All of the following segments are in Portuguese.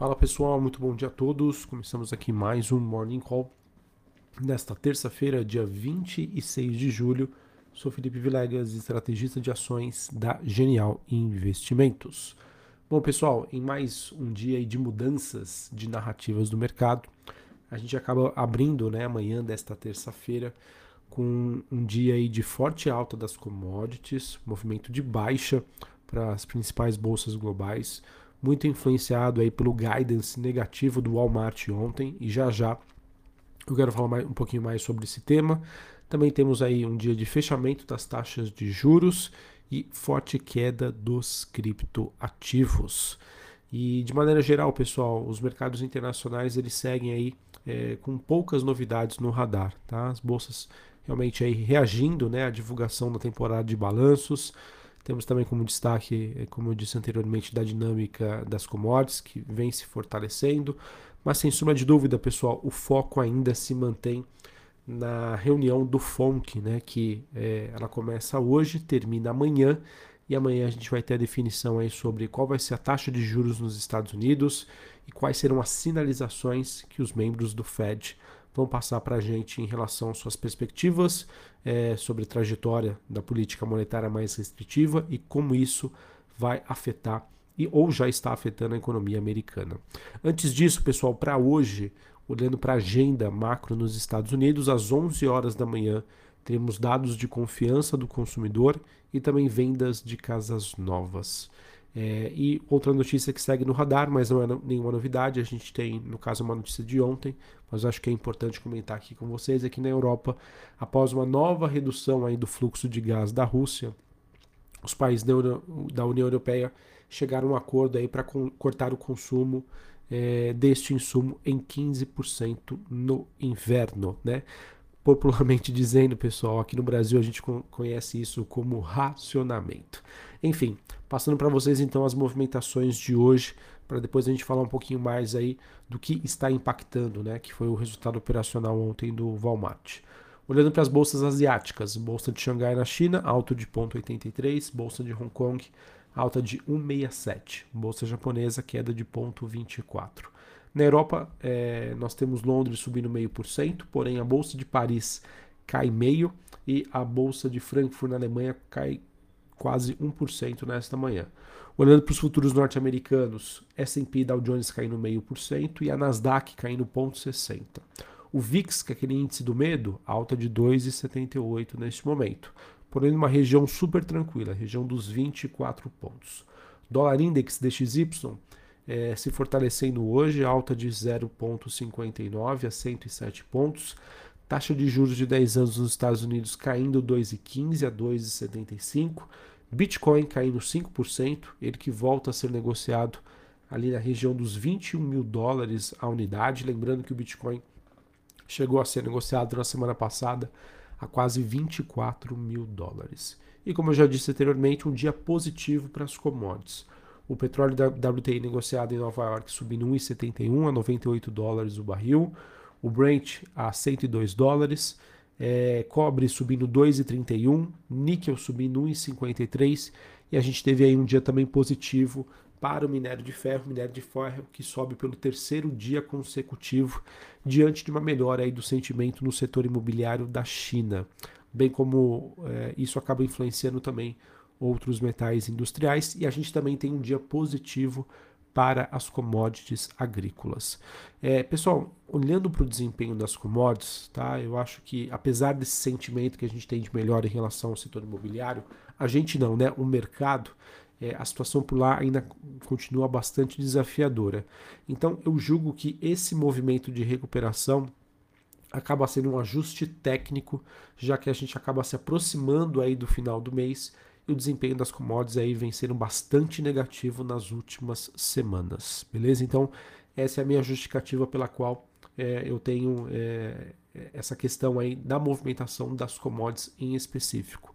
Fala pessoal, muito bom dia a todos. Começamos aqui mais um Morning Call nesta terça-feira, dia 26 de julho. Sou Felipe Vilegas, estrategista de ações da Genial Investimentos. Bom pessoal, em mais um dia de mudanças de narrativas do mercado, a gente acaba abrindo né, amanhã desta terça-feira com um dia aí de forte alta das commodities, movimento de baixa para as principais bolsas globais muito influenciado aí pelo guidance negativo do Walmart ontem e já já eu quero falar mais, um pouquinho mais sobre esse tema. Também temos aí um dia de fechamento das taxas de juros e forte queda dos criptoativos. E de maneira geral, pessoal, os mercados internacionais eles seguem aí é, com poucas novidades no radar, tá? As bolsas realmente aí reagindo, né, à divulgação da temporada de balanços. Temos também como destaque, eh, como eu disse anteriormente, da dinâmica das commodities, que vem se fortalecendo. Mas sem sombra de dúvida, pessoal, o foco ainda se mantém na reunião do FONC, né, que é, ela começa hoje, termina amanhã, e amanhã a gente vai ter a definição aí sobre qual vai ser a taxa de juros nos Estados Unidos e quais serão as sinalizações que os membros do Fed vão passar para a gente em relação às suas perspectivas é, sobre trajetória da política monetária mais restritiva e como isso vai afetar e ou já está afetando a economia americana. Antes disso, pessoal, para hoje, olhando para a agenda macro nos Estados Unidos, às 11 horas da manhã, teremos dados de confiança do consumidor e também vendas de casas novas. É, e outra notícia que segue no radar, mas não é nenhuma novidade, a gente tem, no caso, uma notícia de ontem, mas acho que é importante comentar aqui com vocês, é que na Europa, após uma nova redução aí do fluxo de gás da Rússia, os países da União, Europeia chegaram a um acordo aí para cortar o consumo é, deste insumo em 15% no inverno, né? Popularmente dizendo, pessoal, aqui no Brasil a gente conhece isso como racionamento. Enfim, Passando para vocês então as movimentações de hoje, para depois a gente falar um pouquinho mais aí do que está impactando, né, que foi o resultado operacional ontem do Walmart. Olhando para as bolsas asiáticas, bolsa de Xangai na China, alta de 0,83, bolsa de Hong Kong, alta de 1,67, bolsa japonesa, queda de 0,24. Na Europa, é, nós temos Londres subindo meio por cento, porém a bolsa de Paris cai meio e a bolsa de Frankfurt na Alemanha cai quase 1% nesta manhã. Olhando para os futuros norte-americanos, S&P Dow Jones caindo meio por cento e a Nasdaq caindo 0,60. O VIX, que é aquele índice do medo, alta de 2,78 neste momento, porém numa região super tranquila, região dos 24 pontos. Dólar Index DXY é, se fortalecendo hoje, alta de 0,59 a 107 pontos. Taxa de juros de 10 anos nos Estados Unidos caindo 2,15 a 2,75. Bitcoin caindo 5%, ele que volta a ser negociado ali na região dos 21 mil dólares a unidade. Lembrando que o Bitcoin chegou a ser negociado na semana passada a quase 24 mil dólares. E como eu já disse anteriormente, um dia positivo para as commodities. O petróleo da WTI negociado em Nova York subindo 1,71 a 98 dólares o barril. O Brent a 102 dólares é, cobre subindo 2,31, níquel subindo 1,53 e a gente teve aí um dia também positivo para o minério de ferro, minério de ferro que sobe pelo terceiro dia consecutivo diante de uma melhora aí do sentimento no setor imobiliário da China, bem como é, isso acaba influenciando também outros metais industriais e a gente também tem um dia positivo para as commodities agrícolas. É, pessoal, olhando para o desempenho das commodities, tá, eu acho que apesar desse sentimento que a gente tem de melhora em relação ao setor imobiliário, a gente não, né? O mercado, é, a situação por lá ainda continua bastante desafiadora. Então, eu julgo que esse movimento de recuperação acaba sendo um ajuste técnico, já que a gente acaba se aproximando aí do final do mês o desempenho das commodities aí vem sendo bastante negativo nas últimas semanas, beleza? Então, essa é a minha justificativa pela qual é, eu tenho é, essa questão aí da movimentação das commodities em específico.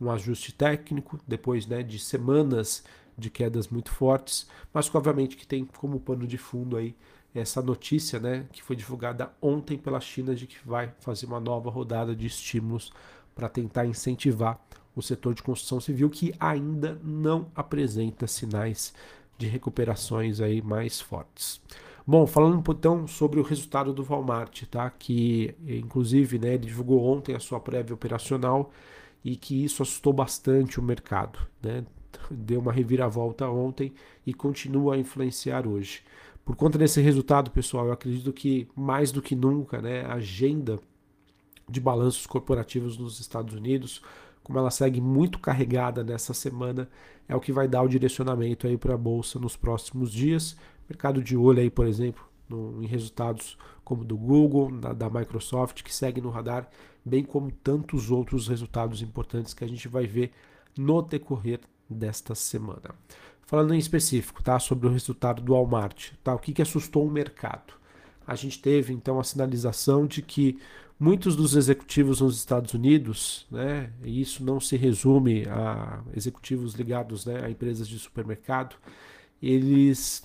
Um ajuste técnico, depois né, de semanas de quedas muito fortes, mas obviamente que tem como pano de fundo aí essa notícia né, que foi divulgada ontem pela China de que vai fazer uma nova rodada de estímulos para tentar incentivar o setor de construção civil que ainda não apresenta sinais de recuperações aí mais fortes. Bom, falando então sobre o resultado do Walmart, tá? Que inclusive, né, ele divulgou ontem a sua prévia operacional e que isso assustou bastante o mercado, né? Deu uma reviravolta ontem e continua a influenciar hoje. Por conta desse resultado, pessoal, eu acredito que mais do que nunca, né, a agenda de balanços corporativos nos Estados Unidos, como ela segue muito carregada nessa semana, é o que vai dar o direcionamento aí para a bolsa nos próximos dias. Mercado de olho aí, por exemplo, no, em resultados como do Google, da, da, Microsoft, que segue no radar, bem como tantos outros resultados importantes que a gente vai ver no decorrer desta semana. Falando em específico, tá, sobre o resultado do Walmart, tá, o que, que assustou o mercado? A gente teve então a sinalização de que muitos dos executivos nos Estados Unidos, né, e isso não se resume a executivos ligados né, a empresas de supermercado, eles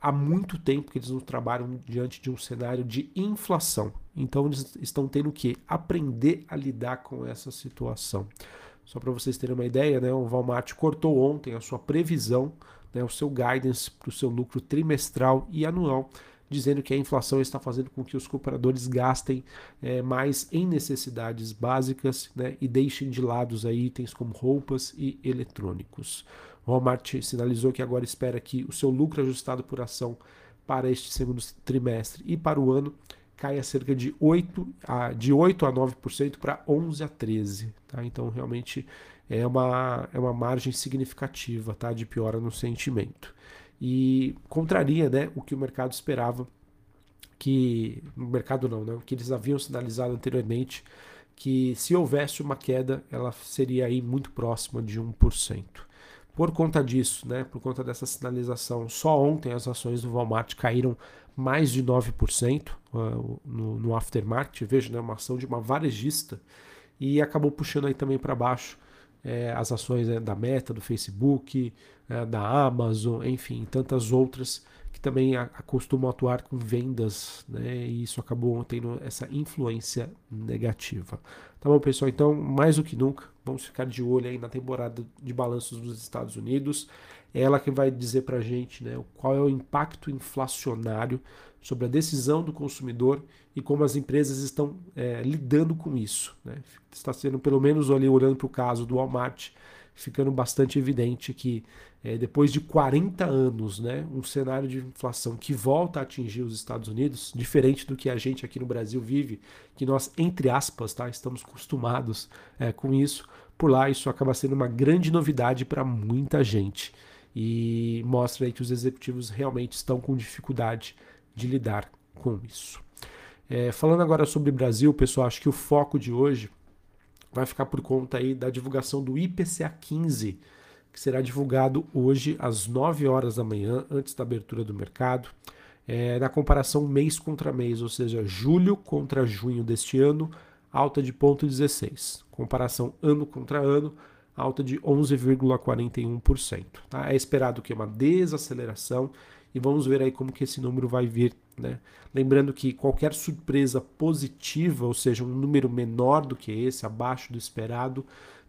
há muito tempo que eles não trabalham diante de um cenário de inflação. Então eles estão tendo que aprender a lidar com essa situação. Só para vocês terem uma ideia, né, o Walmart cortou ontem a sua previsão, né, o seu guidance para o seu lucro trimestral e anual, dizendo que a inflação está fazendo com que os compradores gastem é, mais em necessidades básicas né, e deixem de lado aí itens como roupas e eletrônicos. Walmart sinalizou que agora espera que o seu lucro ajustado por ação para este segundo trimestre e para o ano caia cerca de 8 a, de 8 a 9% para 11 a 13%. Tá? Então, realmente é uma, é uma margem significativa tá? de piora no sentimento. E contraria né, o que o mercado esperava, que no mercado não, né, que eles haviam sinalizado anteriormente, que se houvesse uma queda, ela seria aí muito próxima de 1%. Por conta disso, né, por conta dessa sinalização, só ontem as ações do Walmart caíram mais de 9% uh, no, no aftermarket, veja, né, uma ação de uma varejista, e acabou puxando aí também para baixo é, as ações né, da Meta, do Facebook, é, da Amazon, enfim, tantas outras que também costumam atuar com vendas, né, e isso acabou tendo essa influência negativa. Tá bom, pessoal? Então, mais do que nunca, vamos ficar de olho aí na temporada de balanços dos Estados Unidos. Ela que vai dizer para a gente né, qual é o impacto inflacionário sobre a decisão do consumidor e como as empresas estão é, lidando com isso. Né? Está sendo, pelo menos ali olhando para o caso do Walmart, ficando bastante evidente que é, depois de 40 anos, né, um cenário de inflação que volta a atingir os Estados Unidos, diferente do que a gente aqui no Brasil vive, que nós, entre aspas, tá, estamos acostumados é, com isso, por lá isso acaba sendo uma grande novidade para muita gente e mostra aí que os executivos realmente estão com dificuldade de lidar com isso. É, falando agora sobre Brasil, pessoal, acho que o foco de hoje vai ficar por conta aí da divulgação do IPCA 15, que será divulgado hoje às 9 horas da manhã, antes da abertura do mercado, é, na comparação mês contra mês, ou seja, julho contra junho deste ano, alta de 0,16. Comparação ano contra ano, alta de 11,41%. Tá? É esperado que uma desaceleração e vamos ver aí como que esse número vai vir. Né? Lembrando que qualquer surpresa positiva, ou seja, um número menor do que esse, abaixo do esperado,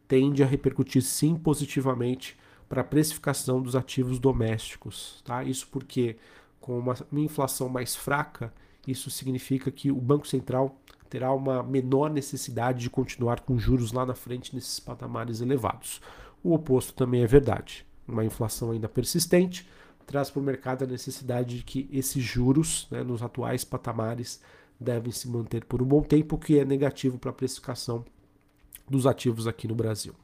tende a repercutir sim positivamente para a precificação dos ativos domésticos. Tá? Isso porque, com uma, uma inflação mais fraca, isso significa que o Banco Central terá uma menor necessidade de continuar com juros lá na frente nesses patamares elevados. O oposto também é verdade. Uma inflação ainda persistente traz para o mercado a necessidade de que esses juros, né, nos atuais patamares, devem se manter por um bom tempo, o que é negativo para a precificação dos ativos aqui no Brasil.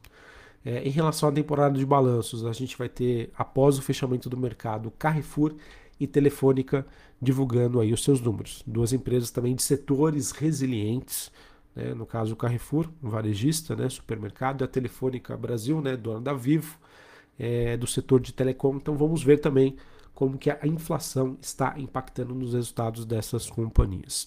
É, em relação à temporada de balanços, a gente vai ter, após o fechamento do mercado, Carrefour e Telefônica divulgando aí os seus números. Duas empresas também de setores resilientes, né, no caso o Carrefour, um varejista, né, supermercado, e a Telefônica Brasil, né, dona da Vivo, é, do setor de telecom. Então vamos ver também como que a inflação está impactando nos resultados dessas companhias.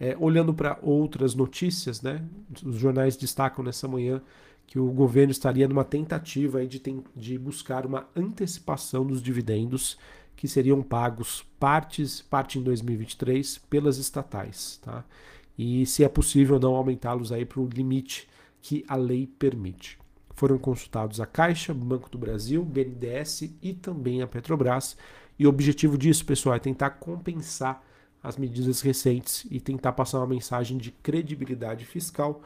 É, olhando para outras notícias, né, os jornais destacam nessa manhã que o governo estaria numa tentativa de, de buscar uma antecipação dos dividendos que seriam pagos partes, parte em 2023 pelas estatais, tá? E se é possível não aumentá-los aí para o limite que a lei permite. foram consultados a Caixa, Banco do Brasil, BNDES e também a Petrobras. E o objetivo disso, pessoal, é tentar compensar as medidas recentes e tentar passar uma mensagem de credibilidade fiscal.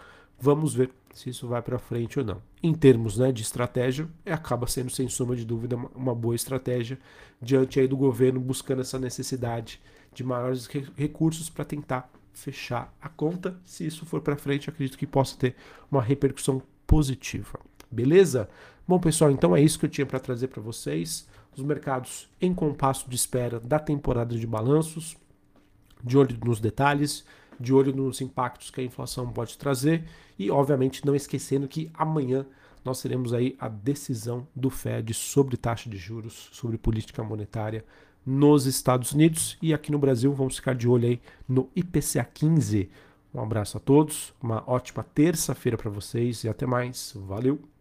Vamos ver se isso vai para frente ou não. Em termos né, de estratégia, acaba sendo sem sombra de dúvida uma boa estratégia diante aí do governo buscando essa necessidade de maiores recursos para tentar fechar a conta. Se isso for para frente, acredito que possa ter uma repercussão positiva. Beleza? Bom, pessoal, então é isso que eu tinha para trazer para vocês. Os mercados em compasso de espera da temporada de balanços, de olho nos detalhes, de olho nos impactos que a inflação pode trazer e, obviamente, não esquecendo que amanhã nós teremos aí a decisão do Fed sobre taxa de juros, sobre política monetária nos Estados Unidos e aqui no Brasil vamos ficar de olho aí no IPCA 15. Um abraço a todos, uma ótima terça-feira para vocês e até mais. Valeu!